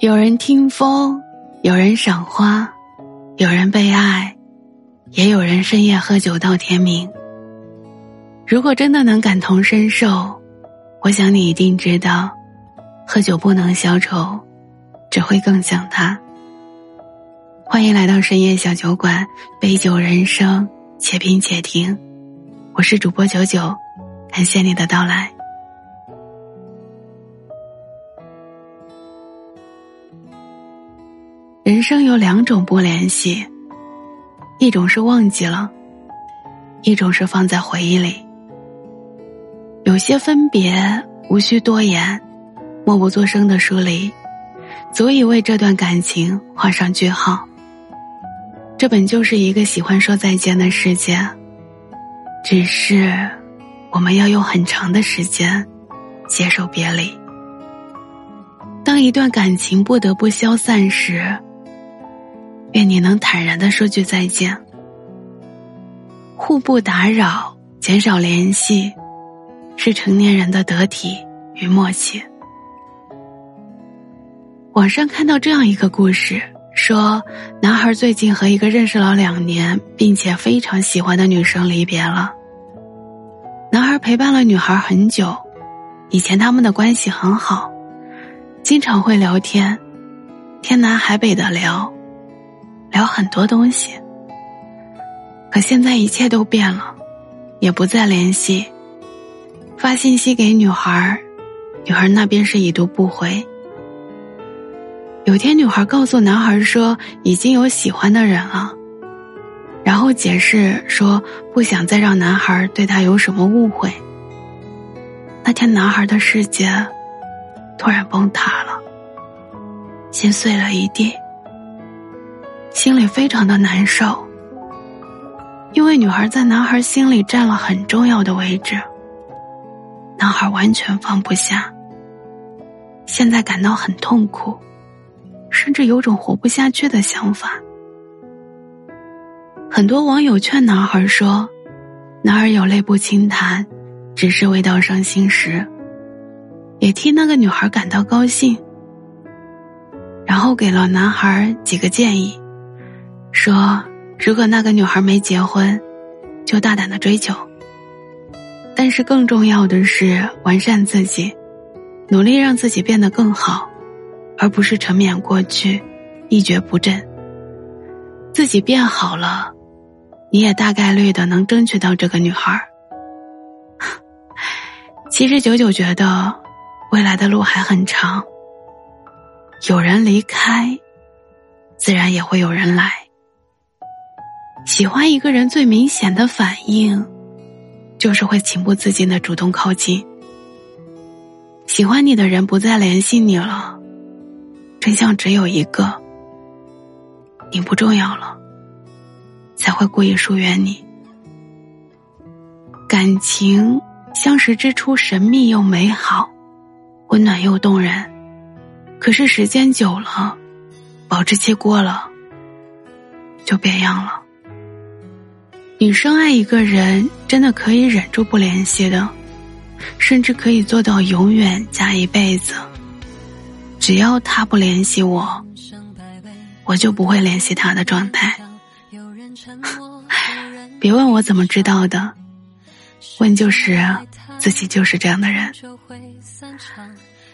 有人听风，有人赏花，有人被爱，也有人深夜喝酒到天明。如果真的能感同身受，我想你一定知道，喝酒不能消愁，只会更想他。欢迎来到深夜小酒馆，杯酒人生，且品且听。我是主播九九，感谢你的到来。生有两种不联系，一种是忘记了，一种是放在回忆里。有些分别无需多言，默不作声的疏离，足以为这段感情画上句号。这本就是一个喜欢说再见的世界，只是我们要用很长的时间接受别离。当一段感情不得不消散时，愿你能坦然的说句再见，互不打扰，减少联系，是成年人的得体与默契。网上看到这样一个故事，说男孩最近和一个认识了两年并且非常喜欢的女生离别了。男孩陪伴了女孩很久，以前他们的关系很好，经常会聊天，天南海北的聊。聊很多东西，可现在一切都变了，也不再联系。发信息给女孩，女孩那边是已读不回。有天，女孩告诉男孩说已经有喜欢的人了，然后解释说不想再让男孩对她有什么误会。那天，男孩的世界突然崩塌了，心碎了一地。心里非常的难受，因为女孩在男孩心里占了很重要的位置。男孩完全放不下，现在感到很痛苦，甚至有种活不下去的想法。很多网友劝男孩说：“男儿有泪不轻弹，只是未到伤心时。”也替那个女孩感到高兴，然后给了男孩几个建议。说：“如果那个女孩没结婚，就大胆的追求。但是更重要的是完善自己，努力让自己变得更好，而不是沉湎过去，一蹶不振。自己变好了，你也大概率的能争取到这个女孩。其实九九觉得，未来的路还很长。有人离开，自然也会有人来。”喜欢一个人最明显的反应，就是会情不自禁的主动靠近。喜欢你的人不再联系你了，真相只有一个：你不重要了，才会故意疏远你。感情相识之初神秘又美好，温暖又动人，可是时间久了，保质期过了，就变样了。女生爱一个人，真的可以忍住不联系的，甚至可以做到永远加一辈子。只要他不联系我，我就不会联系他的状态。别问我怎么知道的，问就是自己就是这样的人。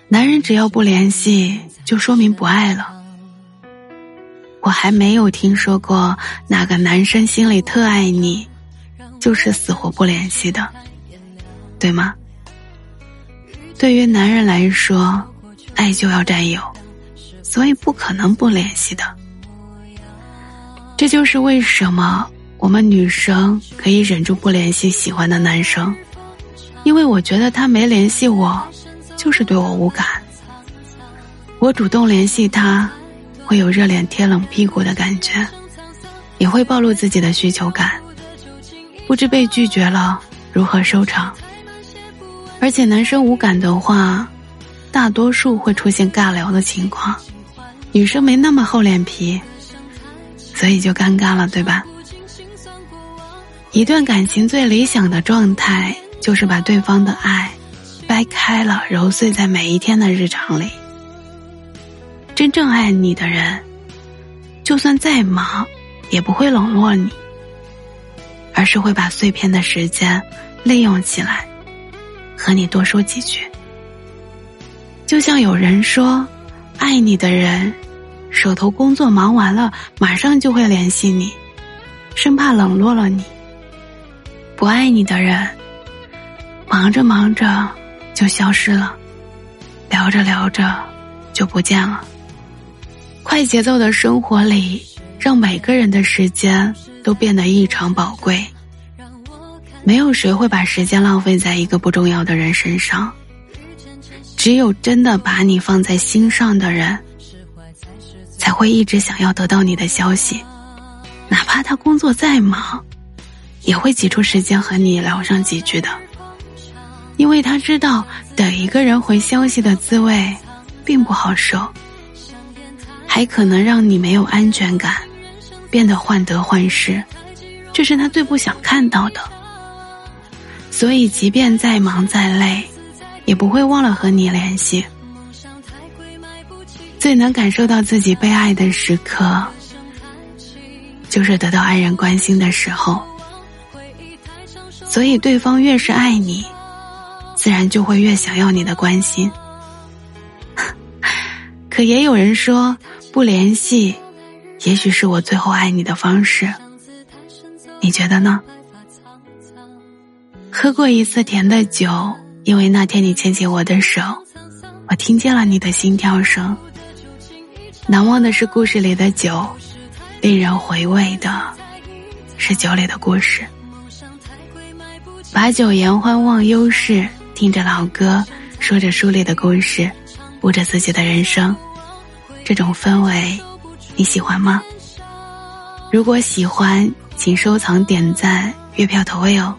男人只要不联系，就说明不爱了。我还没有听说过哪个男生心里特爱你，就是死活不联系的，对吗？对于男人来说，爱就要占有，所以不可能不联系的。这就是为什么我们女生可以忍住不联系喜欢的男生，因为我觉得他没联系我，就是对我无感。我主动联系他。会有热脸贴冷屁股的感觉，也会暴露自己的需求感，不知被拒绝了如何收场。而且男生无感的话，大多数会出现尬聊的情况，女生没那么厚脸皮，所以就尴尬了，对吧？一段感情最理想的状态，就是把对方的爱掰开了揉碎在每一天的日常里。真正爱你的人，就算再忙，也不会冷落你，而是会把碎片的时间利用起来，和你多说几句。就像有人说，爱你的人，手头工作忙完了，马上就会联系你，生怕冷落了你；不爱你的人，忙着忙着就消失了，聊着聊着就不见了。快节奏的生活里，让每个人的时间都变得异常宝贵。没有谁会把时间浪费在一个不重要的人身上。只有真的把你放在心上的人，才会一直想要得到你的消息，哪怕他工作再忙，也会挤出时间和你聊上几句的。因为他知道，等一个人回消息的滋味，并不好受。还可能让你没有安全感，变得患得患失，这是他最不想看到的。所以，即便再忙再累，也不会忘了和你联系。最能感受到自己被爱的时刻，就是得到爱人关心的时候。所以，对方越是爱你，自然就会越想要你的关心。可也有人说。不联系，也许是我最后爱你的方式。你觉得呢？喝过一次甜的酒，因为那天你牵起我的手，我听见了你的心跳声。难忘的是故事里的酒，令人回味的是酒里的故事。把酒言欢，忘忧事，听着老歌，说着书里的故事，悟着自己的人生。这种氛围，你喜欢吗？如果喜欢，请收藏、点赞、月票投喂哦。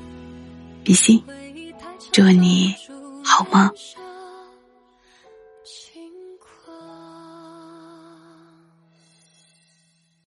比心，祝你好梦。